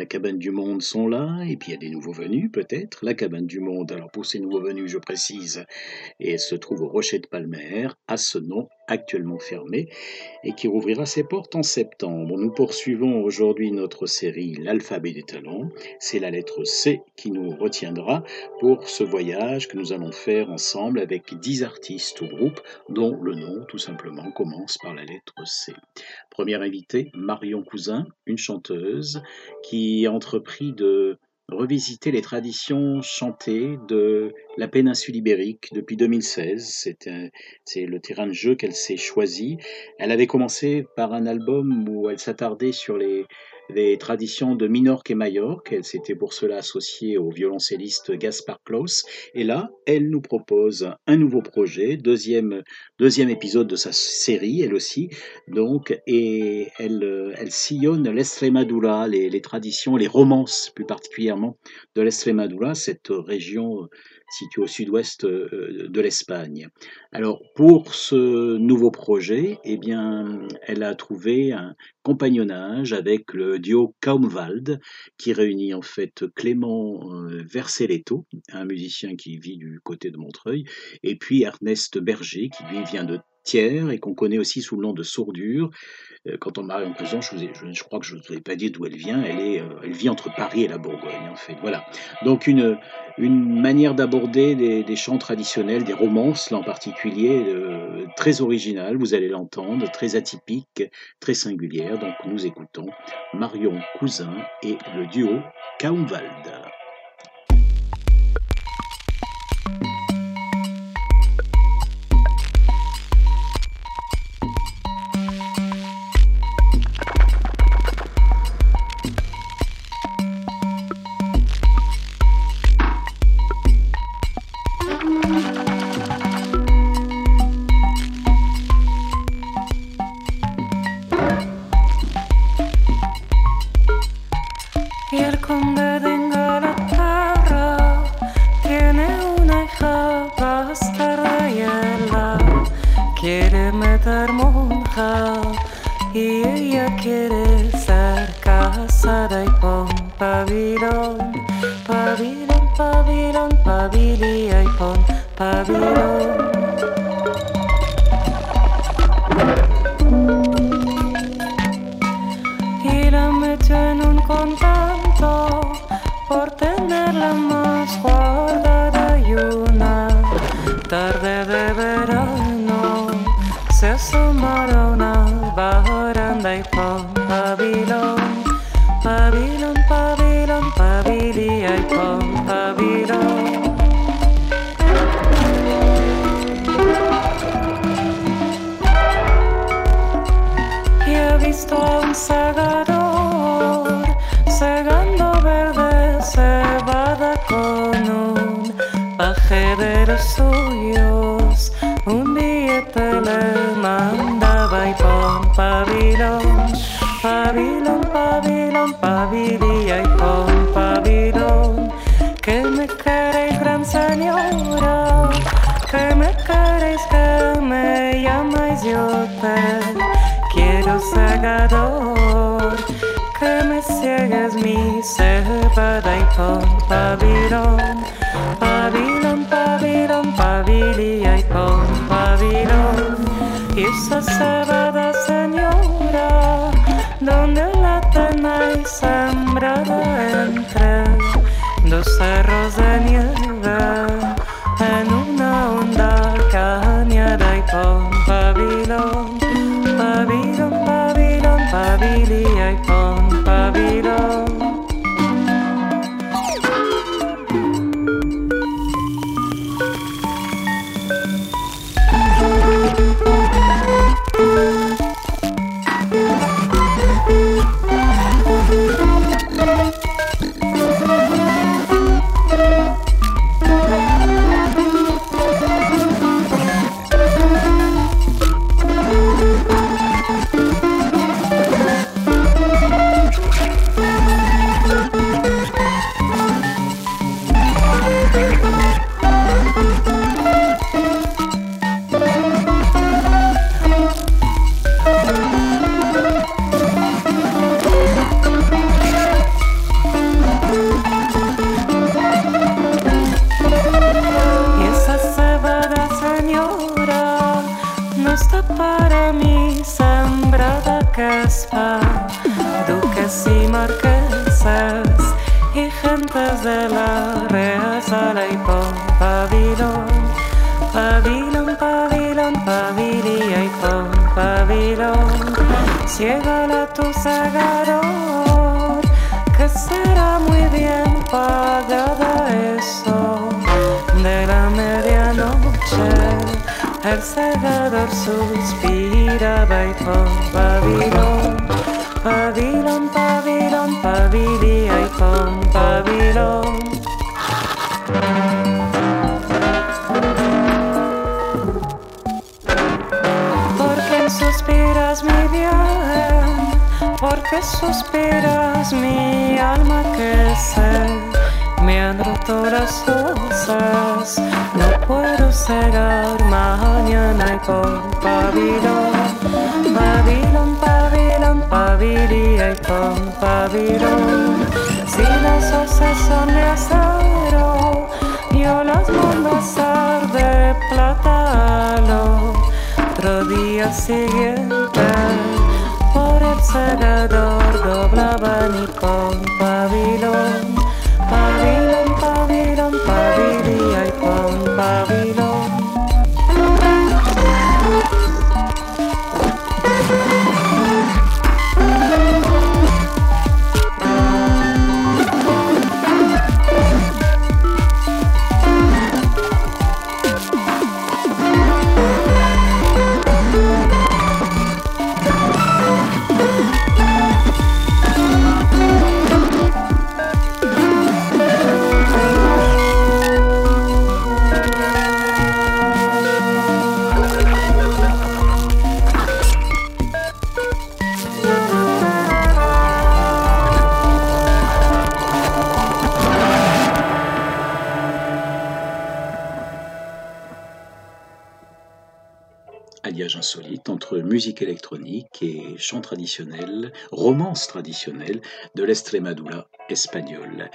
la cabane du monde sont là, et puis il y a des nouveaux venus, peut-être. La cabane du monde, alors pour ces nouveaux venus, je précise, et elle se trouve au Rocher de Palmer, à ce nom actuellement fermé, et qui rouvrira ses portes en septembre. Nous poursuivons aujourd'hui notre série L'alphabet des talents. C'est la lettre C qui nous retiendra pour ce voyage que nous allons faire ensemble avec dix artistes ou groupes dont le nom, tout simplement, commence par la lettre C. Première invitée, Marion Cousin, une chanteuse qui a entrepris de revisiter les traditions chantées de la péninsule ibérique depuis 2016. C'est le terrain de jeu qu'elle s'est choisi. Elle avait commencé par un album où elle s'attardait sur les, les traditions de Minorque et Majorque. Elle s'était pour cela associée au violoncelliste Gaspard Klaus. Et là, elle nous propose un nouveau projet, deuxième, deuxième épisode de sa série, elle aussi, donc, et elle, elle sillonne l'Estremadura, les, les traditions, les romances plus particulièrement de l'Estremadura, cette région euh, située au sud-ouest euh, de l'Espagne. Alors, pour ce nouveau projet, eh bien, elle a trouvé un compagnonnage avec le duo Kaumwald, qui réunit en fait Clément euh, Verseletto, un musicien qui vit du côté de Montreuil, et puis Ernest Berger, qui lui vient de Et qu'on connaît aussi sous le nom de Sourdure. Euh, Quand on je, vous ai- je, crois que je ne vous ai pas dit d'où elle vient. Elle, est, euh, vit entre Paris et la Bourgogne, en fait. Voilà. Donc une, manière d'aborder des, des chants traditionnels, des romances là en particulier, euh, très originale, vous allez l'entendre, très atypique, très singulière. Donc nous écoutons Marion Cousin et le duo Kaumwald. Babylon día siguiente. Por el segador doblaban y por et chant traditionnel, romance traditionnelle de l'Estremadura espagnole.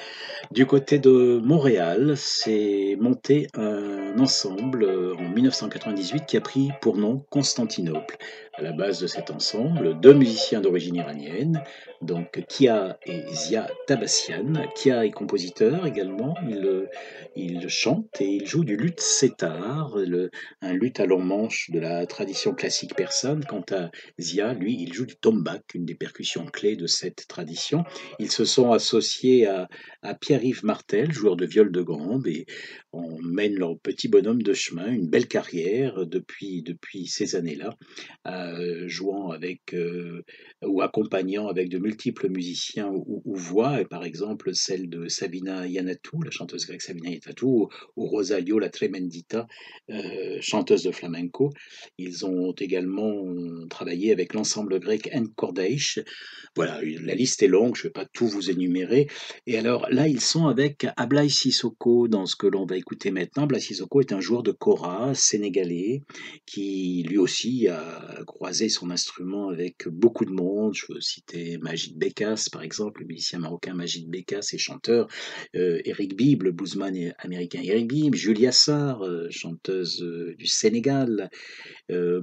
Du côté de Montréal, s'est monté un ensemble en 1998 qui a pris pour nom Constantinople. À la base de cet ensemble, deux musiciens d'origine iranienne, donc Kia et Zia Tabassian. Kia est compositeur également, il, il chante et il joue du luth setar, un luth à long manche de la tradition classique persane. Quant à Zia, lui, il joue du tombak, une des percussions clés de cette tradition. Ils se sont associés à, Pierre-Yves Martel, joueur de viol de gambe, et on mène leur petit bonhomme de chemin, une belle carrière depuis, depuis ces années-là, euh, jouant avec euh, ou accompagnant avec de multiples musiciens ou, voix, et par exemple celle de Sabina Yanatou, la chanteuse grecque Sabina Yanatou, ou Rosario la Tremendita, euh, chanteuse de flamenco. Ils ont également travaillé avec l'ensemble grec Enkordeish. Voilà, la liste est longue, je ne vais pas tout vous énumérer. Et alors là, ils sont avec Ablai Sissoko dans ce que l'on va écouter maintenant. Ablai Sissoko est un joueur de kora sénégalais qui lui aussi a croisé son instrument avec beaucoup de monde. Je veux citer Majid Bekas, par exemple, le musicien marocain Majid Bekas et chanteur, euh, Eric Bibb, le bluesman américain Eric Bibb, Julia Sarr, euh, chanteuse euh, du Sénégal,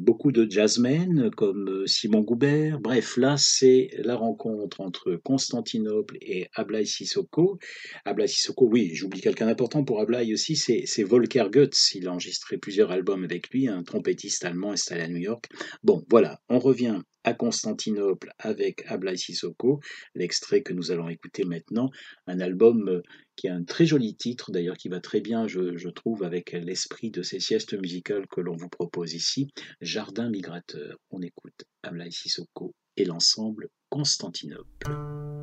beaucoup de jazzmen comme Simon Goubert. Bref, là, c'est la rencontre entre Constantinople et Ablai Sissoko. Ablai Sissoko, oui, j'oublie quelqu'un d'important pour Ablai aussi, c'est Volker Goetz. Il a enregistré plusieurs albums avec lui, un trompettiste allemand installé à New York. Bon, voilà, on revient à Constantinople avec Ablai Sissoko, l'extrait que nous allons écouter maintenant, un album euh, qui a un très joli titre, d'ailleurs qui va très bien, je, trouve, avec l'esprit de ces siestes musicales que l'on vous propose ici, Jardin migrateur. On écoute Ablai Sissoko et l'ensemble Constantinople.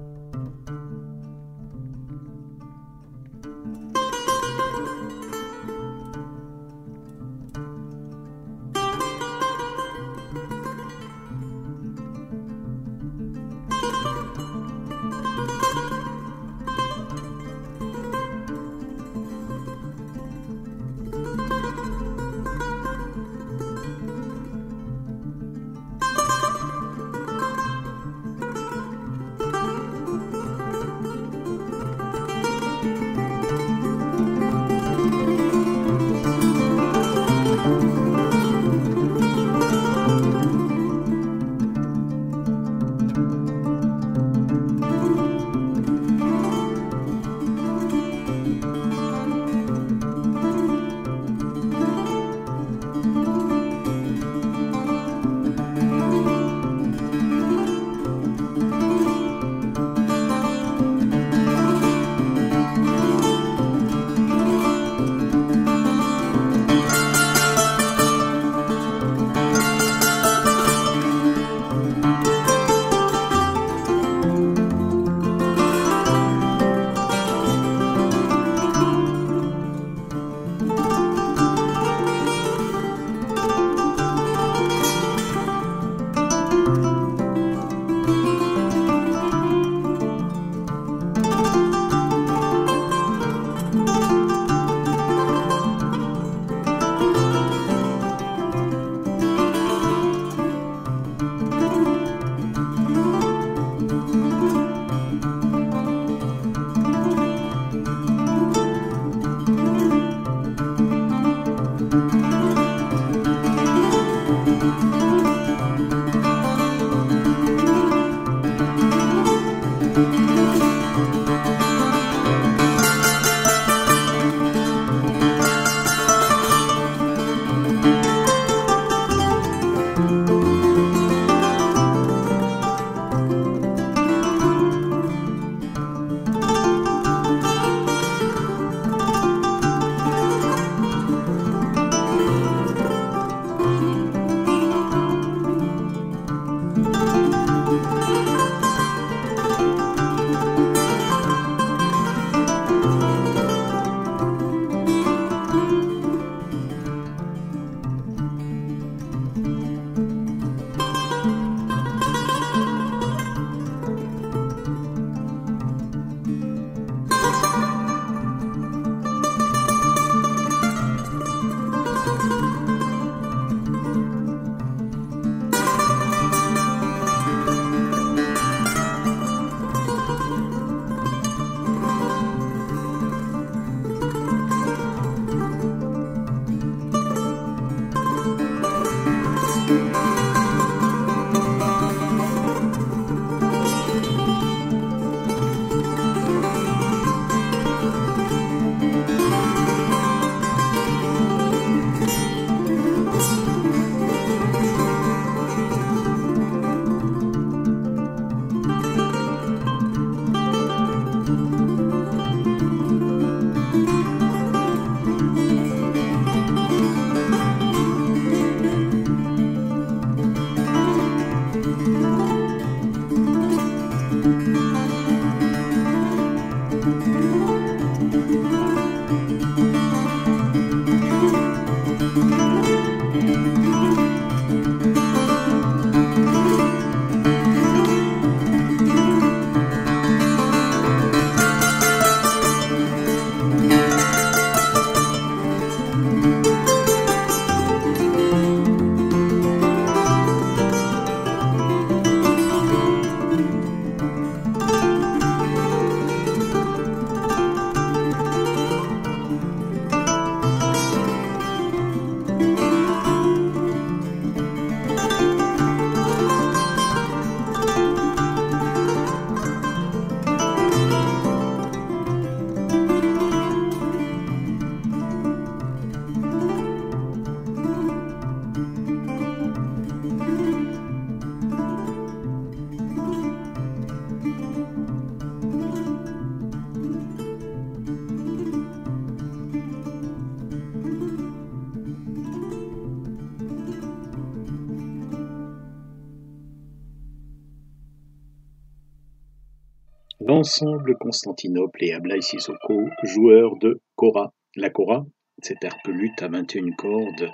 Constantinople et Ablaï Sissoko, joueur de kora. La kora, cet air lutte à 21 cordes,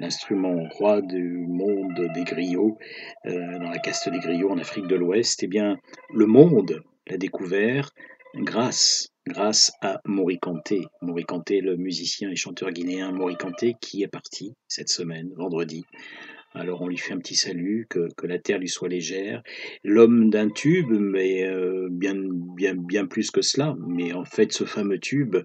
l'instrument roi du monde des griots, euh, dans la caste des griots en Afrique de l'Ouest, eh bien, le monde l'a découvert grâce, grâce à Morikanté. Morikanté, le musicien et chanteur guinéen Morikanté, qui est parti cette semaine, vendredi. Alors on lui fait un petit salut, que, la terre lui soit légère. L'homme d'un tube, mais euh, bien, bien, bien plus que cela. Mais en fait, ce fameux tube,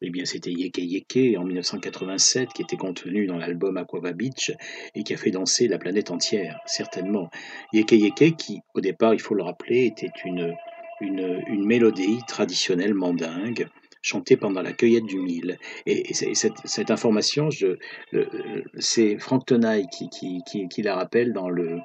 eh bien, c'était Yeke Yeke en 1987 qui était contenu dans l'album Aquava Beach et qui a fait danser la planète entière, certainement. Yeke Yeke, qui, au départ, il faut le rappeler, était une, une, une mélodie traditionnelle mandingue chanté pendant la cueillette du mil. Et, cette, information, c'est Franck Tenaille qui, la rappelle dans le,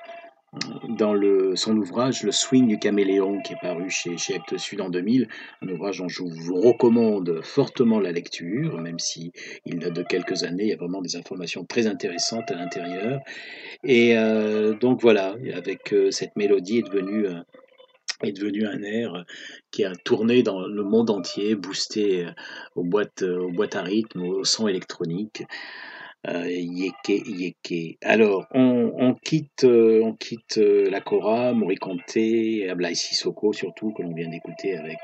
dans le, son ouvrage Le swing du caméléon qui est paru chez, chez Actes Sud en 2000, un ouvrage dont je vous recommande fortement la lecture, même si il date de quelques années, il y a vraiment des informations très intéressantes à l'intérieur. Et euh, donc voilà, avec euh, cette mélodie est devenue est devenu un air qui a tourné dans le monde entier, boosté euh, aux boîtes, euh, aux boîtes à rythme, au son électronique. Euh. Alors, on, on quitte, euh, quitte la Cora, Moriconte, Ablaï surtout, que l'on vient d'écouter avec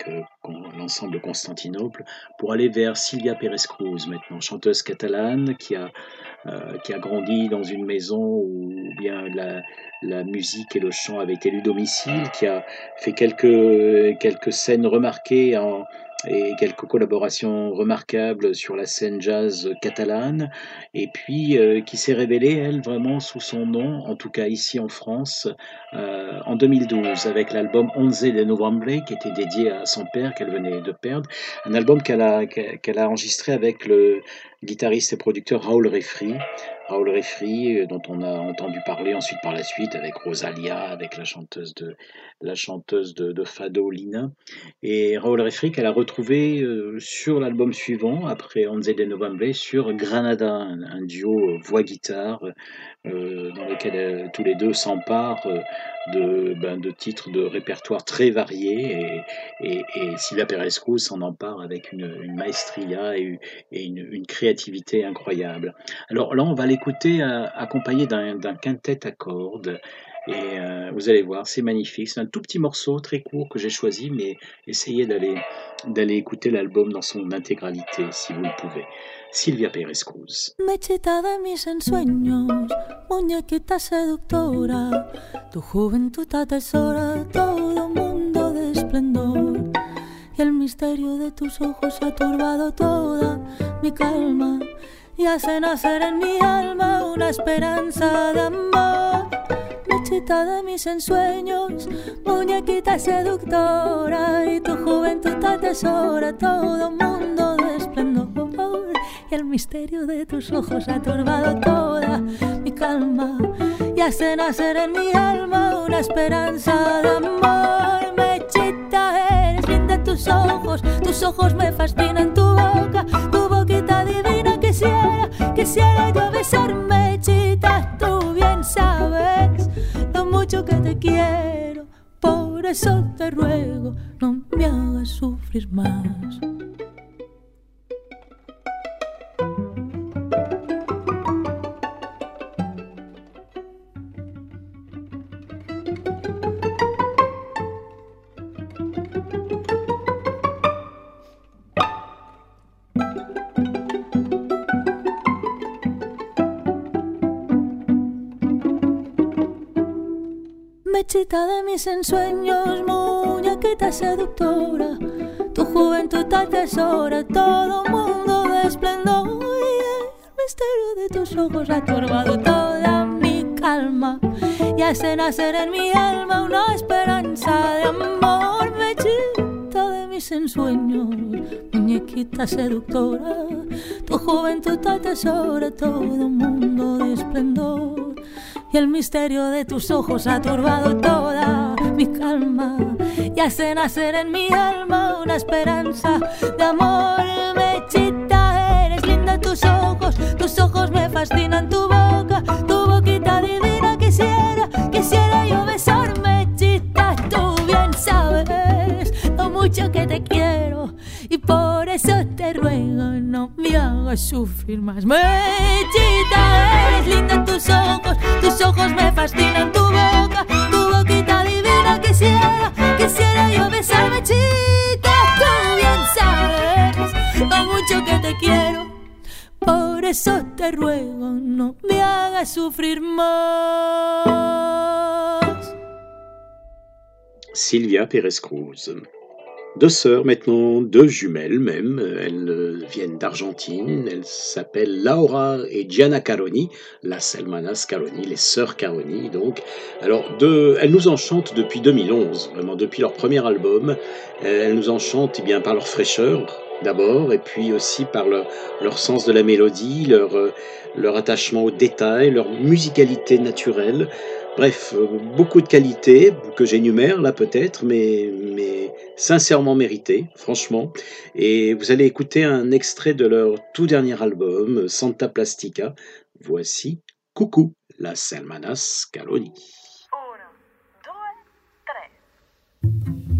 l'ensemble de Constantinople, pour aller vers Silvia Pérez Cruz maintenant, chanteuse catalane qui a, qui a grandi dans une maison où bien la, musique et le chant avaient été domicile, qui a fait quelques, quelques scènes remarquées en, et quelques collaborations remarquables sur la scène jazz catalane, et puis euh, qui s'est révélée, elle, vraiment sous son nom, en tout cas ici en France, euh, en 2012, avec l'album Onze de Novembre, qui était dédié à son père qu'elle venait de perdre, un album qu'elle a, qu'elle a enregistré avec le guitariste et producteur Raoul Refri, Raoul Refri, euh, dont on a entendu parler ensuite par la suite avec Rosalia, avec la chanteuse de, la chanteuse de, Fado, Lina. Et Raoul Refri qu'elle a retrouvé euh, sur l'album suivant, après Onze de Novembre, sur Granada, un, duo voix-guitare euh, dans lequel tous les deux s'emparent de, ben, de titres de répertoire très variés. Et, et, Sylvia Perez-Cruz s'en empare avec une, maestria et, une, une, créativité incroyable. Alors là, on va aller écouter euh, accompagné d'un quintet à cordes. Et euh, vous allez voir, c'est magnifique. C'est un tout petit morceau très court que j'ai choisi, mais essayez d'aller d'aller écouter l'album dans son intégralité si vous le pouvez. Silvia Pérez Cruz. Mechita de mis ensueños, muñequita seductora, tu juventud atesora todo mundo de esplendor. Y el misterio de tus ojos ha turbado toda mi calma y hace nacer en mi alma una esperanza de amor. Mechita de mis ensueños, muñequita seductora, y tu juventud atesora todo mundo de esplendor. Y el misterio de tus ojos ha turbado toda mi calma y hace nacer en mi alma una esperanza de amor. Mechita, eres linda tus ojos, tus ojos me fascinan tu boca, tu boquita divina quisiera, quisiera yo besarme, mucho que te quiero, por eso te ruego, no me hagas sufrir más. Mechita de mis ensueños, muñequita seductora, tu juventud atesora todo mundo de esplendor. Y el misterio de tus ojos ha turbado toda mi calma. Y hace nacer en mi alma una esperanza de amor, mechita de mis ensueños, muñequita seductora, tu juventud atesora todo mundo de esplendor y el misterio de tus ojos ha turbado toda mi calma y hace nacer en mi alma una esperanza de amor. Mechita, eres linda tus ojos, tus ojos me fascinan, tu boca, tu boquita divina. Quisiera, quisiera yo besarme, chita, tú bien sabes lo sufrir más. Mechita, eres linda tus ojos, tus ojos me fascinan, tu boca, tu boquita divina. Quisiera, quisiera yo besar Mechita, tú bien sabes lo mucho que te quiero. Por eso te ruego, no me hagas sufrir más. Sylvia Pérez Cruz. Deux sœurs maintenant, deux jumelles même, elles euh, viennent d'Argentine, elles s'appellent Laura et Gianna Caroni, las hermanas Caroni, les sœurs Caroni donc. Alors elles nous enchantent depuis 2011, vraiment depuis leur premier album, elles nous enchantent eh bien, par leur fraîcheur d'abord, et puis aussi par leur, leur sens de la mélodie, leur, euh, leur attachement aux détails, leur musicalité naturelle. Bref, euh, beaucoup de qualités que j'énumère là peut-être, mais, sincèrement méritées, franchement. Et vous allez écouter un extrait de leur tout dernier album, Santa Plastica. Voici Coucou, la Salmanas Caloni. Las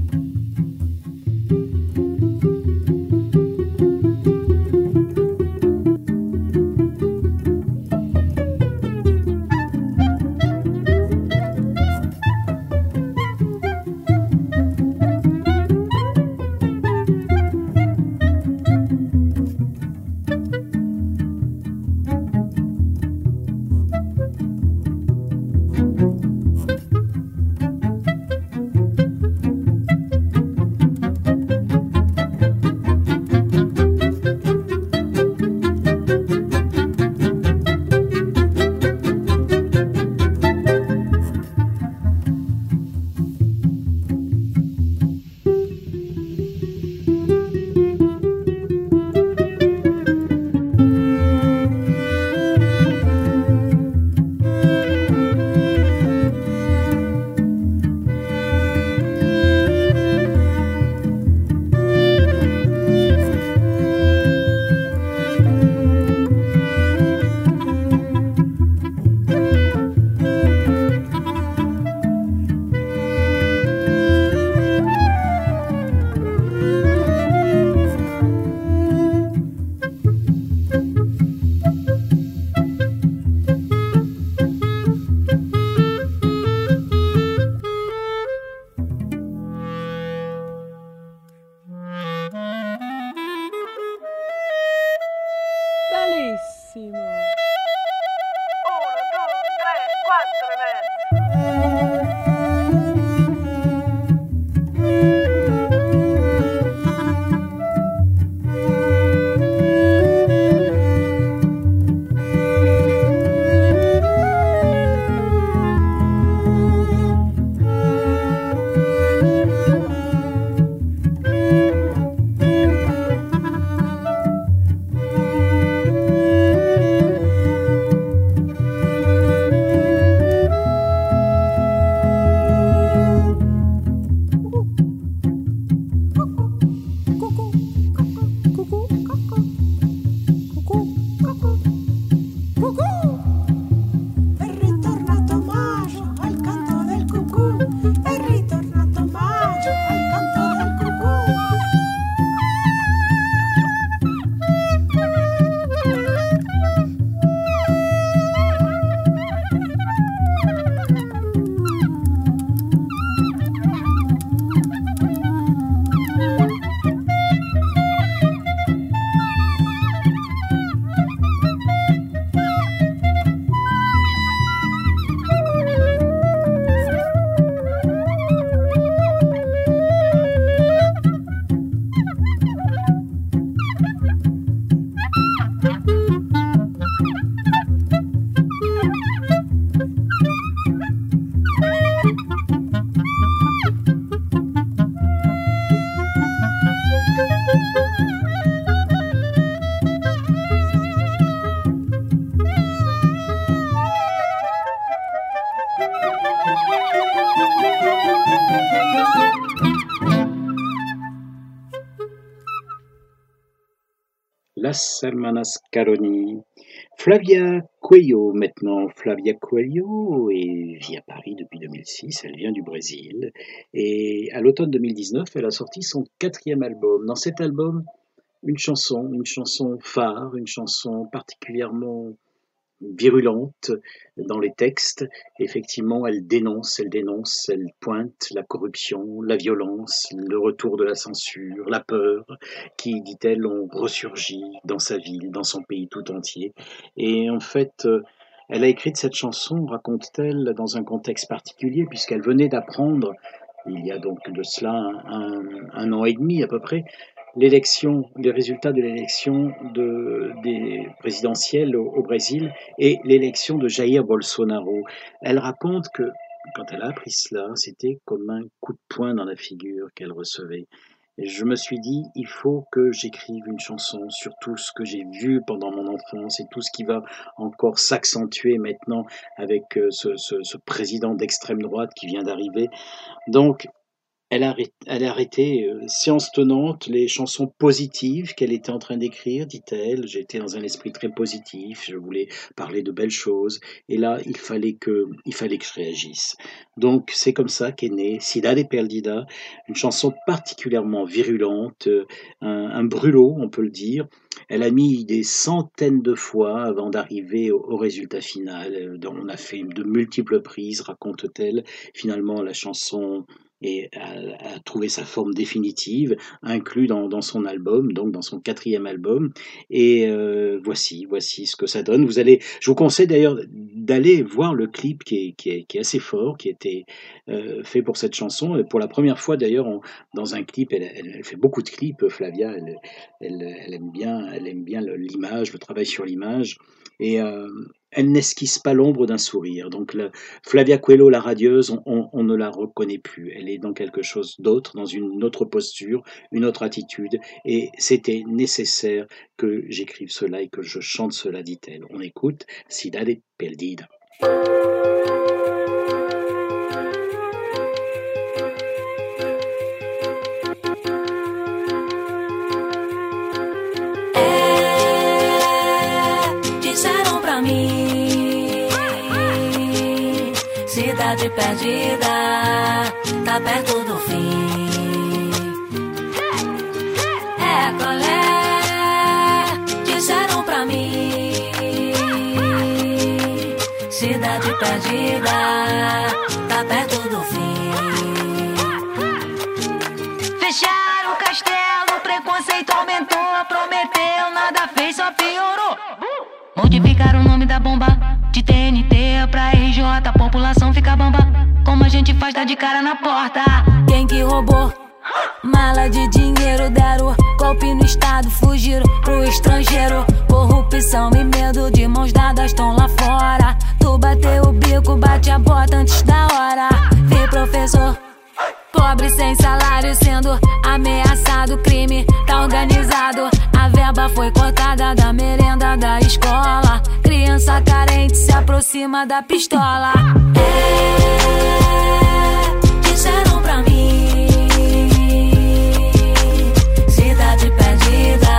Hermanas Caroni. Flavia Coelho maintenant. Flavia Coelho et vit à Paris depuis 2006. Elle vient du Brésil. Et à l'automne 2019, elle a sorti son quatrième album. Dans cet album, une chanson, une chanson phare, une chanson particulièrement virulente dans les textes. Effectivement, elle dénonce, elle dénonce, elle pointe la corruption, la violence, le retour de la censure, la peur, qui, dit-elle, ont ressurgi dans sa ville, dans son pays tout entier. Et en fait, elle a écrit cette chanson, raconte-t-elle, dans un contexte particulier, puisqu'elle venait d'apprendre, il y a donc de cela un, un, an et demi à peu près, l'élection, les résultats de l'élection de, des présidentielles au, Brésil et l'élection de Jair Bolsonaro. Elle raconte que quand elle a appris cela, c'était comme un coup de poing dans la figure qu'elle recevait. Et je me suis dit, il faut que j'écrive une chanson sur tout ce que j'ai vu pendant mon enfance et tout ce qui va encore s'accentuer maintenant avec euh, ce, ce, ce président d'extrême droite qui vient d'arriver. Donc, elle a, arrêté, euh, séance tenante, les chansons positives qu'elle était en train d'écrire, dit-elle. J'étais dans un esprit très positif, je voulais parler de belles choses. Et là, il fallait que, il fallait que je réagisse. Donc, c'est comme ça qu'est née Sida des Perdida, une chanson particulièrement virulente, euh, un, brûlot, on peut le dire. Elle a mis des centaines de fois avant d'arriver au, résultat final. Euh, on a fait de multiples prises, raconte-t-elle. Finalement, la chanson a, trouvé sa forme définitive, inclus dans, son album, donc dans son quatrième album. Et euh, voici, voici ce que ça donne. Vous allez, je vous conseille d'ailleurs d'aller voir le clip qui est, assez fort, qui a été euh, fait pour cette chanson. Pour la première fois d'ailleurs, dans un clip, elle, fait beaucoup de clips, Flavia. Elle, aime bien, elle aime bien l'image, le travail sur l'image. Et euh, elle n'esquisse pas l'ombre d'un sourire. Donc Flavia Coelho, la radieuse, on, ne la reconnaît plus. Elle est dans quelque chose d'autre, dans une autre posture, une autre attitude. Et c'était nécessaire que j'écrive cela et que je chante cela, dit-elle. On écoute Cidade Perdida. Cidade perdida, tá perto do fim. Faz, tá de cara na porta. Quem que roubou? Mala de dinheiro deram golpe no estado, fugiram pro estrangeiro. Corrupção e medo de mãos dadas estão lá fora. Tu bateu o bico, bate a bota antes da hora. Vi professor, pobre sem salário sendo ameaçado. Crime tá organizado. A verba foi cortada da merenda da escola. Criança carente se aproxima da pistola. É, disseram pra mim. Cidade perdida.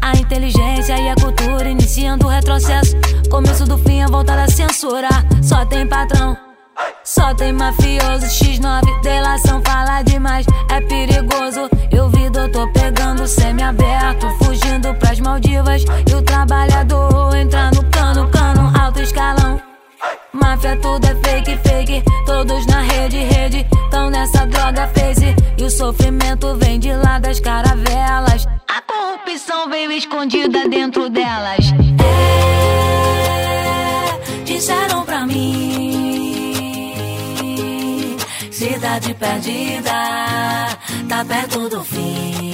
À inteligência e à cultura, iniciando o retrocesso. Começo do fim, a volta da censura. Só tem patrão, só tem mafioso. X9, delação, fala demais, é perigoso. Eu vi doutor pegando semi-aberto, fugindo pras Maldivas. E o trabalhador entra no cano, cano, alto escalão. Máfia, tudo é fake, fake. Escondida dentro delas. É, disseram pra mim. Cidade perdida, tá perto do fim.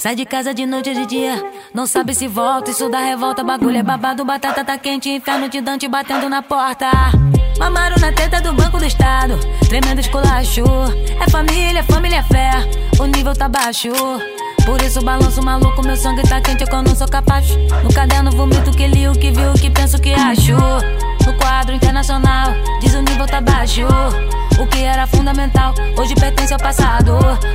Sai de casa de noite ou de dia, não sabe se volta, isso dá revolta. Bagulho é babado, batata tá quente, inferno de Dante batendo na porta. Mamaram na teta do Banco do Estado, tremendo esculacho. É família, família é fé, o nível tá baixo. Por isso balanço maluco, meu sangue tá quente, eu não sou capaz. No caderno vomito que li, o que viu, o que penso, o que acho. No quadro internacional, diz o nível tá baixo. O que era fundamental, hoje pertence ao passado.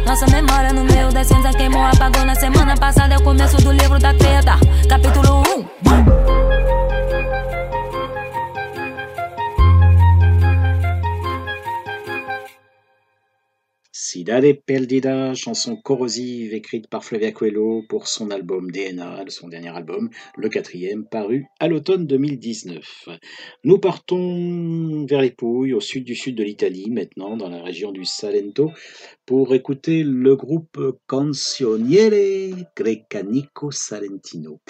Nossa memória no meio da cinza queimou, apagou na semana passada. É o começo do livro da treta, capítulo 1. Cidade Perdida, chanson corrosive écrite par Flavia Coelho pour son album DNA, son dernier album, le quatrième, paru à l'automne 2019. Nous partons vers les Pouilles, au sud du sud de l'Italie, maintenant dans la région du Salento, pour écouter le groupe Canzoniere Grecanico Salentino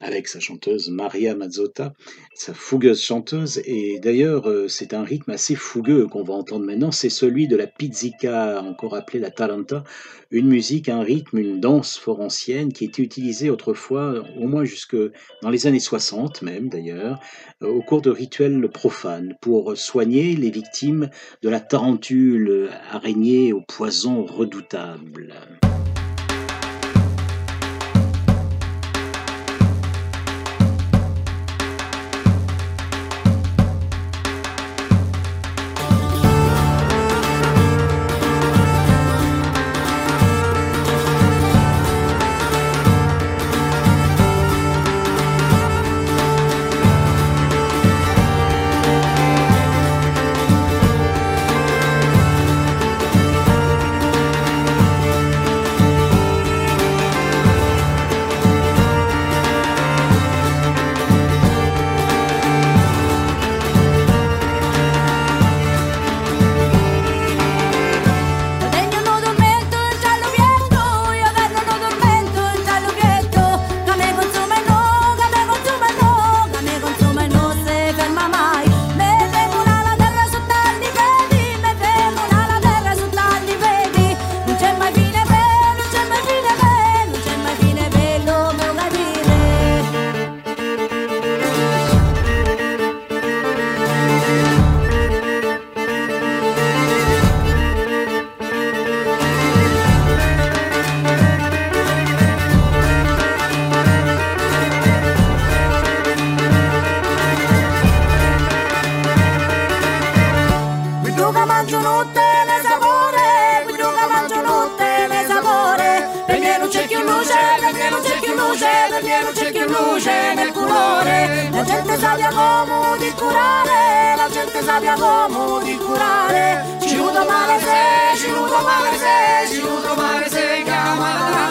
avec sa chanteuse Maria Mazzotta, sa fougueuse chanteuse. Et d'ailleurs, euh, c'est un rythme assez fougueux qu'on va entendre maintenant. C'est celui de la pizzica, encore appelée la taranta, une musique, un rythme, une danse fort ancienne qui était utilisée autrefois, au moins jusque dans les années 60 même d'ailleurs, euh, au cours de rituels profanes pour soigner les victimes de la tarentule, araignée au poison redoutable. straniero c'è chi luce nel colore. La gente sappia come di curare. La gente sappia come di curare. Ci rudo male se, ci rudo male se Ci rudo male se chiama la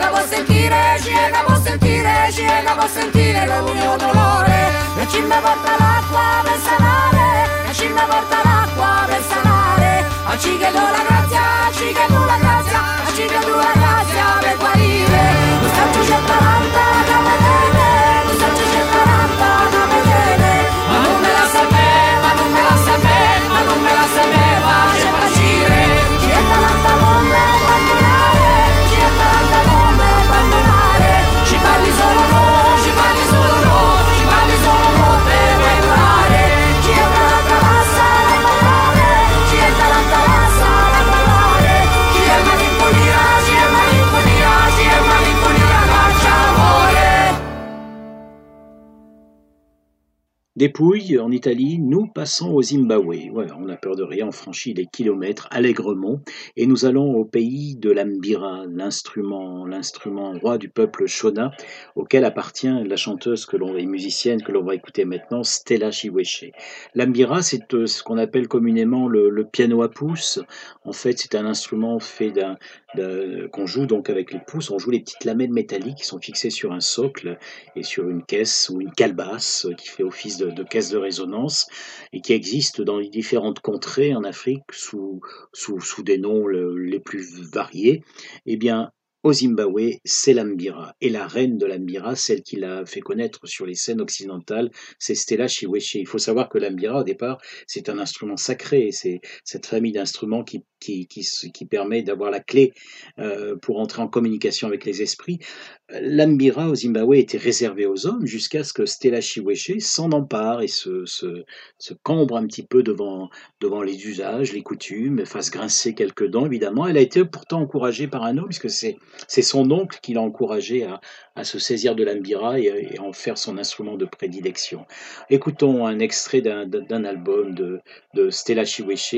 la vuol sentire, ci la vuol sentire, ci la vuol sentire il mio dolore. E ci porta l'acqua per sanare, la ci porta l'acqua per sanare. A ci che do la grazia, a ci che do la grazia, a ci che do la grazia per guarire. Lo staccio c'è 40 Dépouille en Italie, nous passons au Zimbabwe. On n'a peur de rien, on franchit des kilomètres allègrement et nous allons au pays de l'ambira, l'instrument, roi du peuple Shona, auquel appartient la chanteuse que l'on et musicienne que l'on va écouter maintenant, Stella Chiweche. L'ambira, c'est euh, ce qu'on appelle communément le, le, piano à pouce. En fait, c'est un instrument fait d'un, qu'on joue donc avec les pouces. On joue les petites lamelles métalliques qui sont fixées sur un socle et sur une caisse ou une calebasse qui fait office de, de caisse de résonance et qui existe dans les différentes contrées en Afrique sous, sous, sous des noms le, les plus variés. Eh bien, au Zimbabwe, c'est l'ambira. Et la reine de l'ambira, celle qui l'a fait connaître sur les scènes occidentales, c'est Stella Chiweche. Il faut savoir que l'ambira, au départ, c'est un instrument sacré. C'est cette famille d'instruments qui, qui, qui, permet d'avoir la clé euh, pour entrer en communication avec les esprits. L'ambira au Zimbabwe était réservé aux hommes jusqu'à ce que Stella Chiweche s'en empare et se, se, se, cambre un petit peu devant, devant les usages, les coutumes, fasse grincer quelques dents, évidemment. Elle a été pourtant encouragée par un homme, puisque c'est c'est son oncle qui l'a encouragé à, à, se saisir de l'ambira et, en faire son instrument de prédilection. Écoutons un extrait d'un album de, de Stella Chiweche.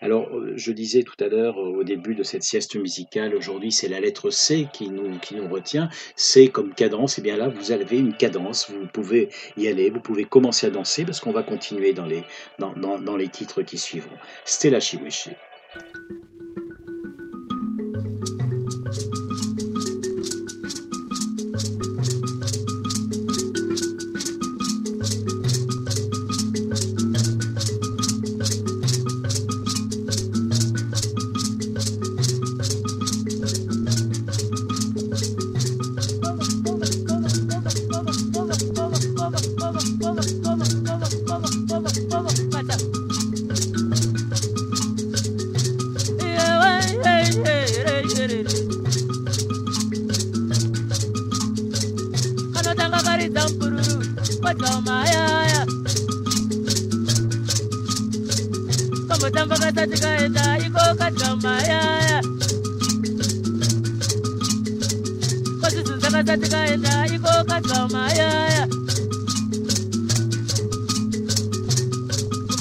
Alors, je disais tout à l'heure au début de cette sieste musicale, aujourd'hui c'est la lettre C qui nous, qui nous retient. C comme cadence, et bien là vous avez une cadence, vous pouvez y aller, vous pouvez commencer à danser parce qu'on va continuer dans les, dans, dans, dans les titres qui suivront. Stella Chiweche. Loma yaya Kama tamba kata tikaenda iko katika mayaya Kositunza kata tikaenda iko katika mayaya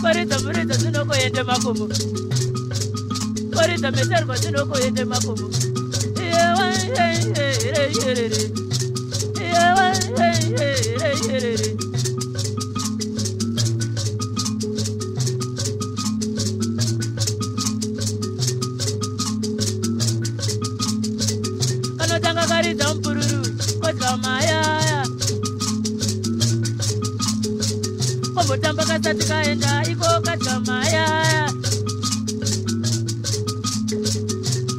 Korita murita sinoko yende makumu Korita meserba sinoko yende makumu Yewa yewa yewa hey, hey, yewa yewa yewa hata tikaenda iko kachamaya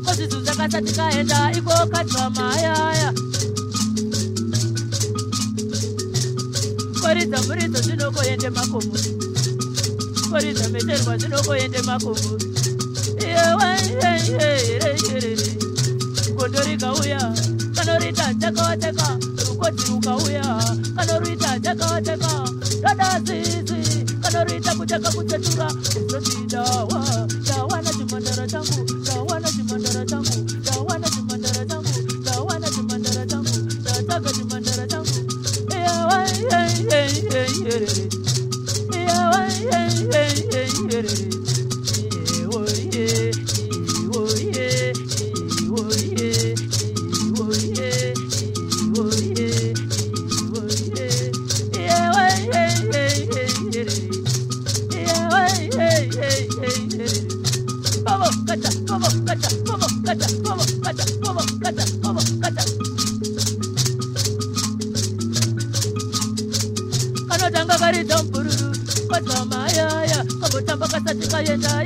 kositu zakata tikaenda iko kachamaya koridza muridzo zvinokoende makomo. Koridza meterwa zvinokoende makomo. kutetura kanotanga kari dhambururu kwazamaya ya kambotamba kasati kaendaya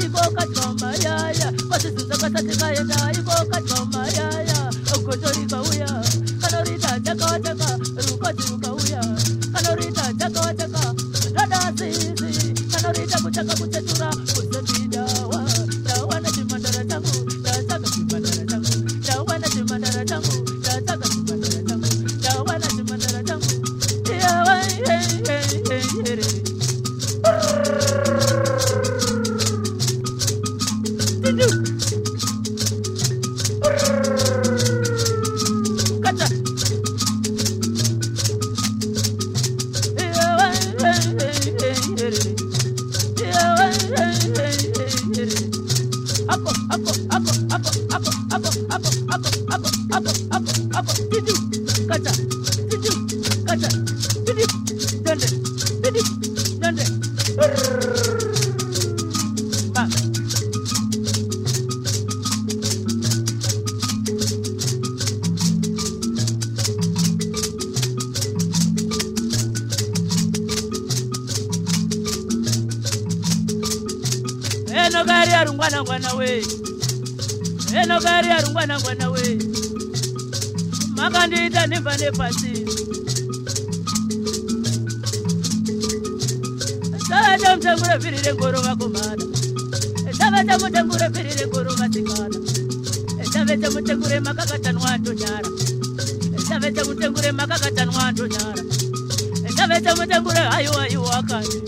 Tabete mutengure ayuwa iwa kati.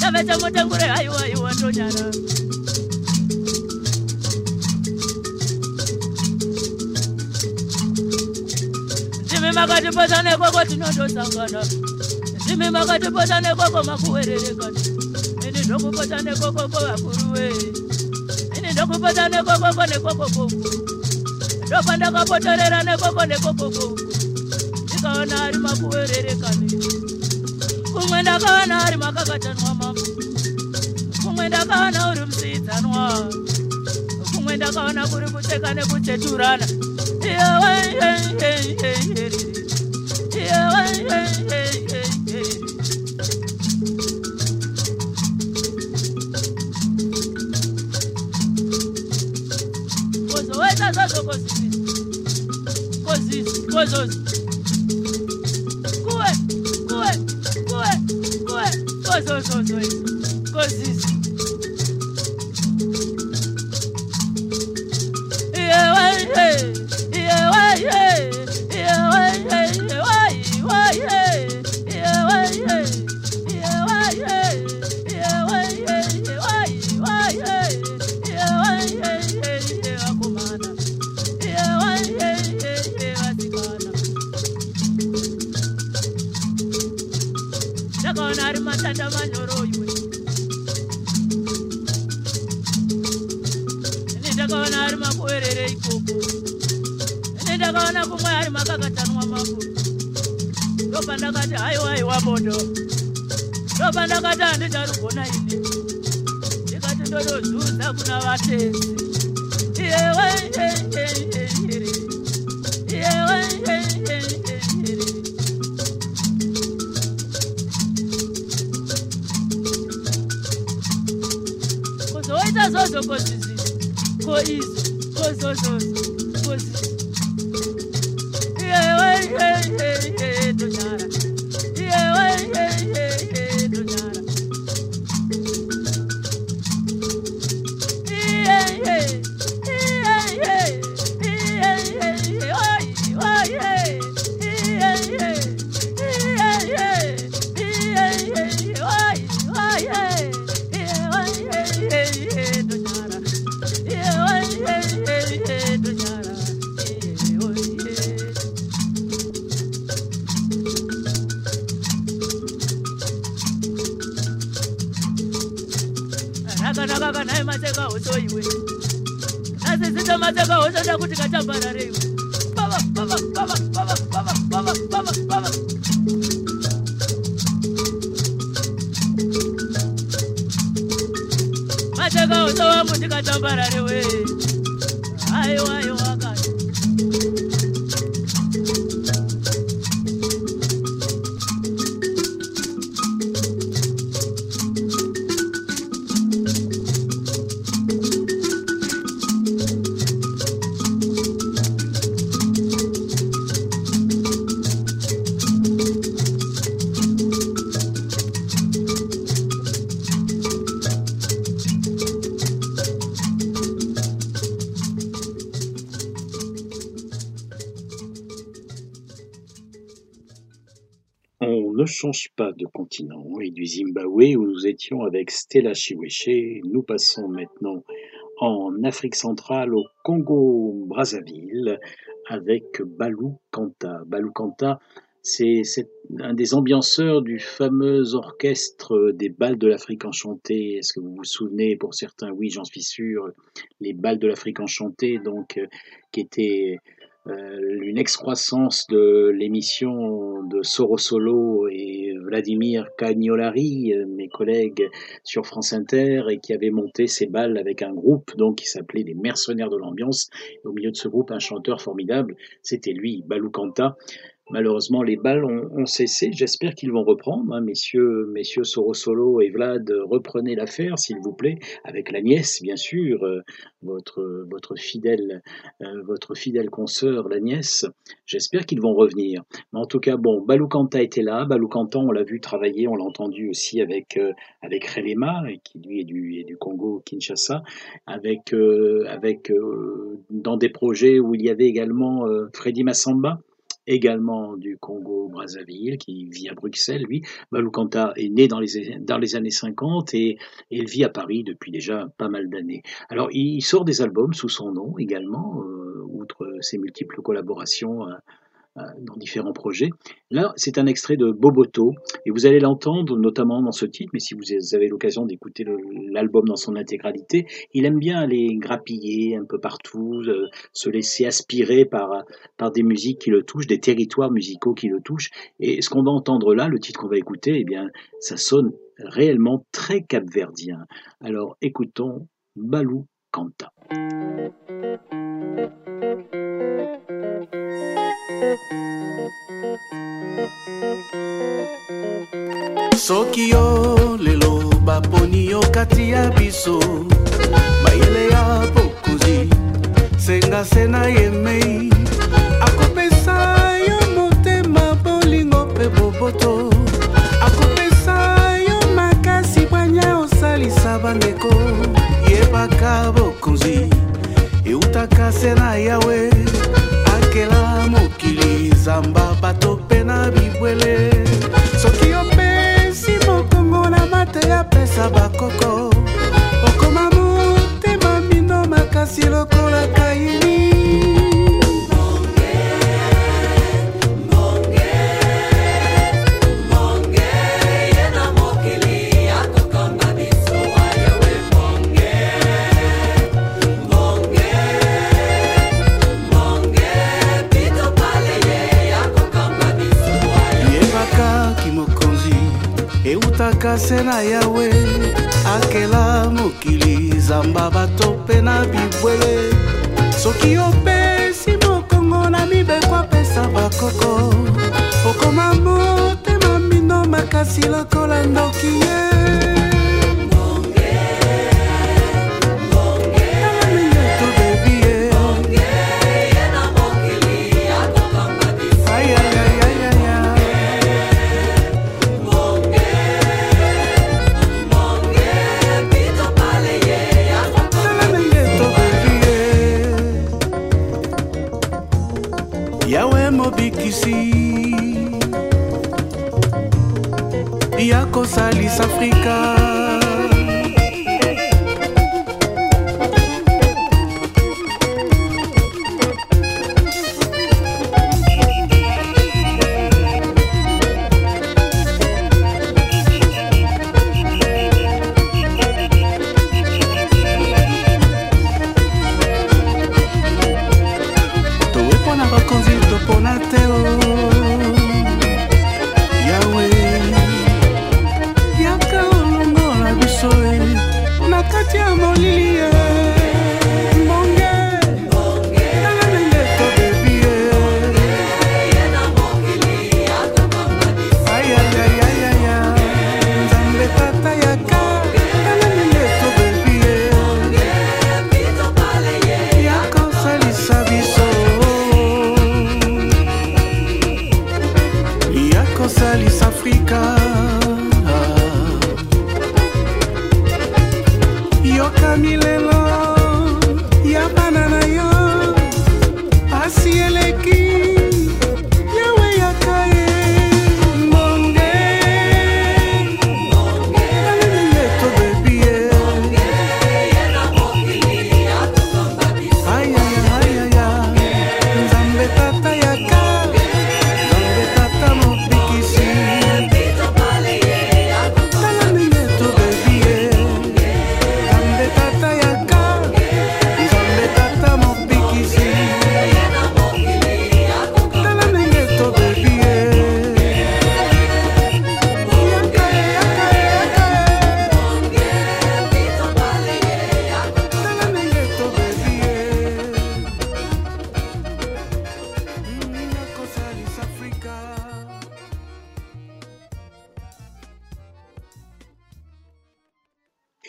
Tabete mutengure ayuwa iwa tonyara. Jimi makati potane koko tinondo sangana. Jimi makati potane koko makuwererekana. Ini ndokupotane koko kwa vakuruwe. Ini ndokupotane koko kone koko koko. Ndopandakapotorera nekoko koko. ndakaona ari makuwererekanira umwe ndakaona ari makakatanwa mama kumwe ndakaona uri musiidzanwa kumwe ndakaona kuri kucheka nekucheturana. Kozoita zvazokozii kozii kozozi. eso, eso, eso. Così, isso, coisa, coisa, coisa. Ne change pas de continent et du Zimbabwe où nous étions avec Stella Chiweche, nous passons maintenant en Afrique centrale au Congo-Brazzaville avec Balou Kanta. Balou Kanta, c'est un des ambianceurs du fameux orchestre des balles de l'Afrique enchantée. Est-ce que vous vous souvenez? Pour certains, oui, j'en suis sûr. Les balles de l'Afrique enchantée, donc, euh, qui étaient une excroissance de l'émission de Soro Solo et Vladimir Cagnolari, euh, mes collègues sur France Inter, et qui avaient monté ces balles avec un groupe donc qui s'appelait les Mercenaires de l'ambiance. Au milieu de ce groupe, un chanteur formidable, c'était lui, Balou Kanta. Malheureusement, les balles ont, cessé. J'espère qu'ils vont reprendre. Hein. Messieurs, messieurs Sorosolo et Vlad, reprenez l'affaire, s'il vous plaît, avec la nièce, bien sûr, euh, votre, votre, fidèle, euh, votre fidèle consoeur, la nièce. J'espère qu'ils vont revenir. Mais en tout cas, bon, Baloukanta était là. Baloukanta, on l'a vu travailler, on l'a entendu aussi avec, euh, avec Relema, qui lui est du, est du Congo, Kinshasa, avec, avec dans des projets où il y avait également Freddy Massamba également du Congo-Brazzaville, qui vit à Bruxelles, lui. Kanta est né dans les, dans les années 50 et, il vit à Paris depuis déjà pas mal d'années. Alors, il sort des albums sous son nom également, euh, outre ses multiples collaborations euh, dans différents projets. Là, c'est un extrait de Boboto, et vous allez l'entendre notamment dans ce titre, mais si vous avez l'occasion d'écouter l'album dans son intégralité, il aime bien aller grappiller un peu partout, euh, se laisser aspirer par, par des musiques qui le touchent, des territoires musicaux qui le touchent. Et ce qu'on va entendre là, le titre qu'on va écouter, eh bien, ça sonne réellement très capverdien. Alors écoutons Balou Kanta. Soki yo lelo baponi yo kati ya biso mayele ya bokonzi senga se na yemei akopesa yo motema bolingo mpe boboto akopesa yo makasi bwanya osalisa bandeko yebaka bokonzi eutaka se na yawe akela mokili zamba bato mpe na bibwele. Soki opesi mokongo na mate ya pesa bakoko okoma motema mino makasi lokola eutaka se na yawe akela mokili zamba bato mpe na bibwele. Soki opesi mokongo na mibeko apesa bakoko okoma motema mino makasi lokola ndoki ye ya kosalisa afrika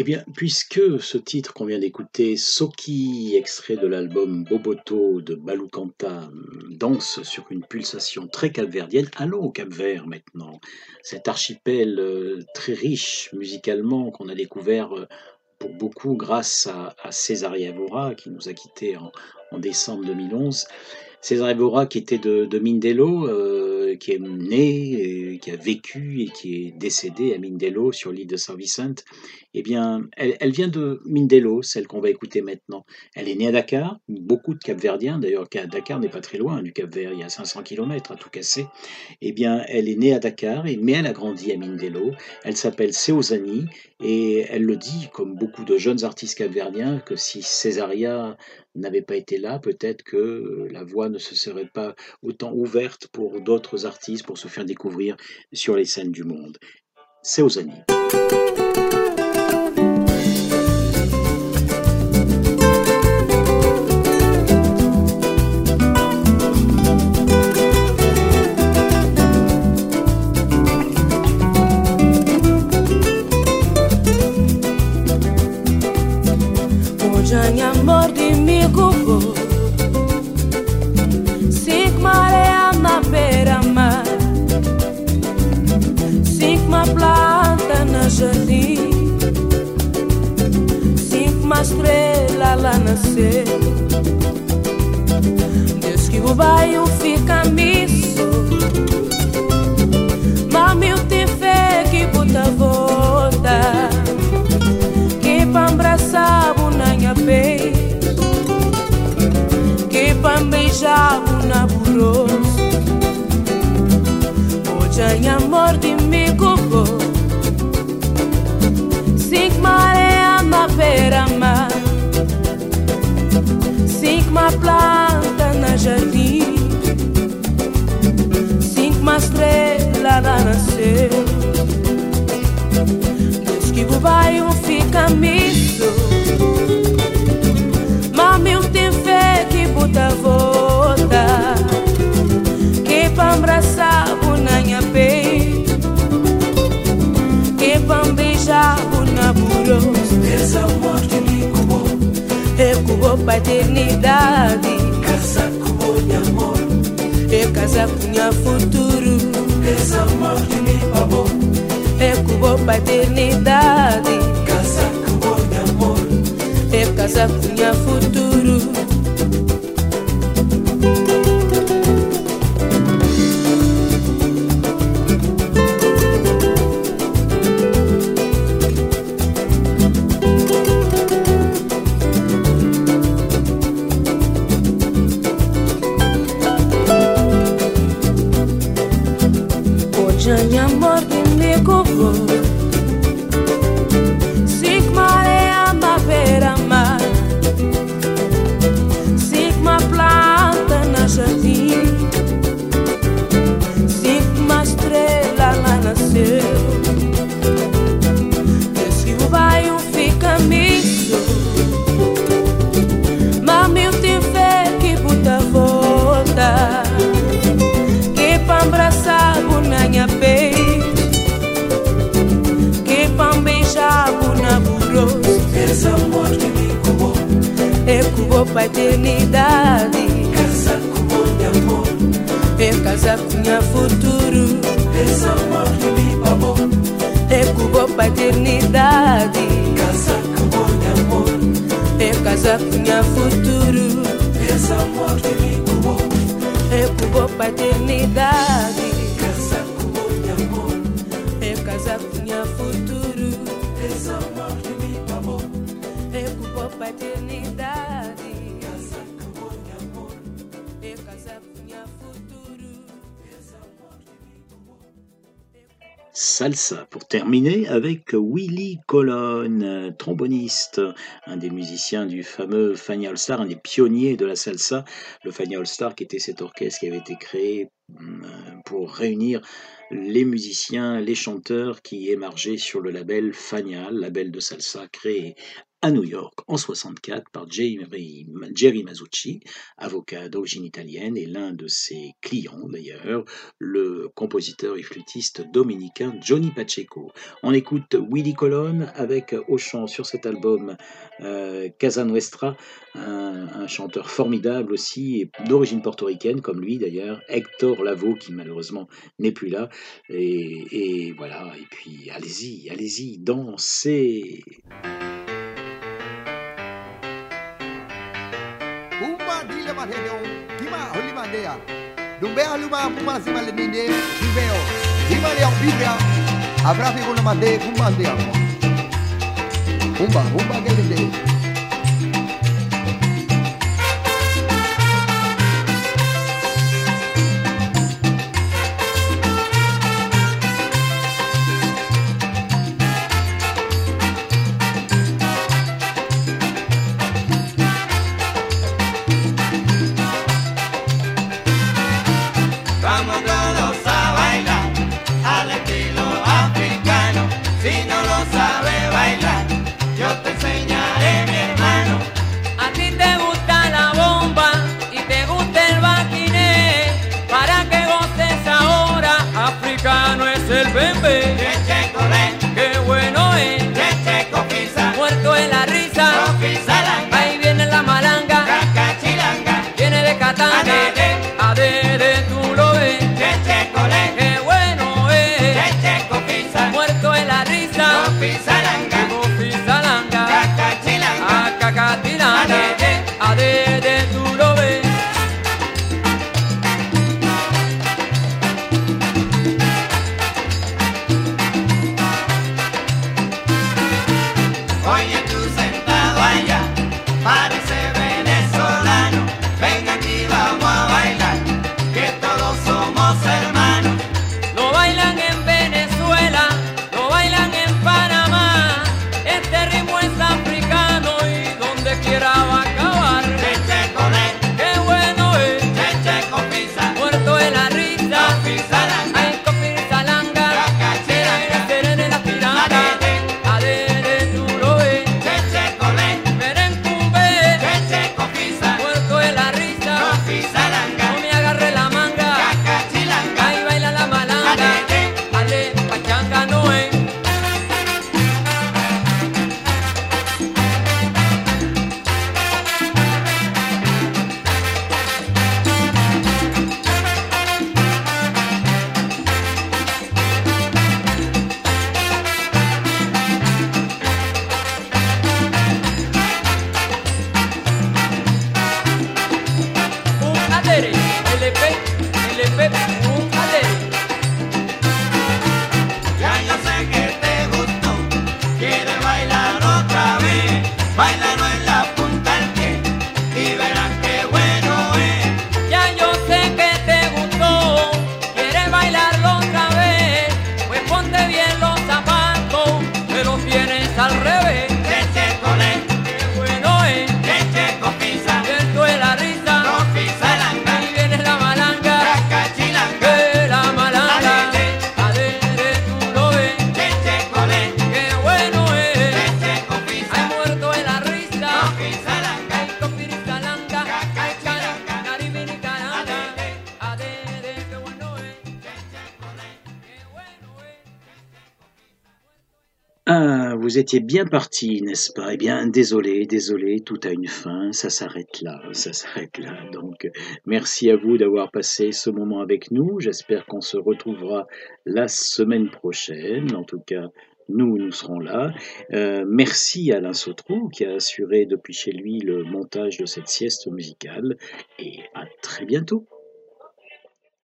Eh bien, puisque ce titre qu'on vient d'écouter, Soki, extrait de l'album Boboto de Balukanta, danse sur une pulsation très capverdienne, allons au Cap-Vert maintenant. Cet archipel euh, très riche musicalement qu'on a découvert euh, pour beaucoup grâce à, à César Yavora qui nous a quittés en, décembre 2011. César Evora, qui était de, de Mindelo, euh, qui est né, qui a vécu et qui est décédé à Mindelo sur l'île de Saint-Vicente, eh bien, elle, vient de Mindelo, celle qu'on va écouter maintenant. Elle est née à Dakar, beaucoup de Capverdiens, d'ailleurs Dakar n'est pas très loin du Cap-Vert, il y a 500 km à tout casser. Eh bien, elle est née à Dakar, mais elle a grandi à Mindelo. Elle s'appelle Seozani et elle le dit, comme beaucoup de jeunes artistes capverdiens, que si Césaria n'avait pas été là, peut-être que la voie ne se serait pas autant ouverte pour d'autres artistes pour se faire découvrir sur les scènes du monde. Janha amor de mi gugu Cinco maré na beira-mar. Cinco uma planta na jardim. Cinco uma estrela lá nascer Deus que o bairro fica misto. Lá nasceu Diz que o bairro fica misto. Mami, eu tenho fé que puta volta Que pra abraçar na minha peito. Que pra beijar na buros Esse amor que me cubou Recubou pra eternidade. Casa com o meu amor. E casa com minha futuro beleza, amor de mim, é amor. É cubo para eternidade. Casa cubo de amor. É casa minha futuro. Pra eternidade. Casa com meu amor. É casa com minha futuro. Esse amor que me babou. É cubo pra eternidade. Casa com meu amor. É casa com minha futuro. Esse amor que me babou. É cubo pra eternidade. Salsa pour terminer avec Willy Colon, tromboniste, un des musiciens du fameux Fania All Star, un des pionniers de la salsa. Le Fania All Star qui était cet orchestre qui avait été créé pour réunir les musiciens, les chanteurs qui émargeaient sur le label Fania, label de salsa créé à New York en 64 par Jerry, Masucci, avocat d'origine italienne et l'un de ses clients d'ailleurs, le compositeur et flûtiste dominicain Johnny Pacheco. On écoute Willy Colon avec au chant sur cet album euh, Casa Nuestra, un, chanteur formidable aussi, d'origine portoricaine comme lui d'ailleurs, Hector Lavoe qui malheureusement n'est plus là. Et, et voilà, et puis allez-y, allez-y, dansez. ma te deo kima holi ma dea dum be halu ma kuma si ma le ni de ki beo kima le ang bibia abra fi kuna ma de kuma dea kumba kumba ke le de bien parti, n'est-ce pas? Eh bien, désolé, désolé, tout a une fin, ça s'arrête là, ça s'arrête là. Donc, merci à vous d'avoir passé ce moment avec nous. J'espère qu'on se retrouvera la semaine prochaine. En tout cas, nous, nous serons là. Euh, merci à Alain Sautrou qui a assuré depuis chez lui le montage de cette sieste musicale et à très bientôt.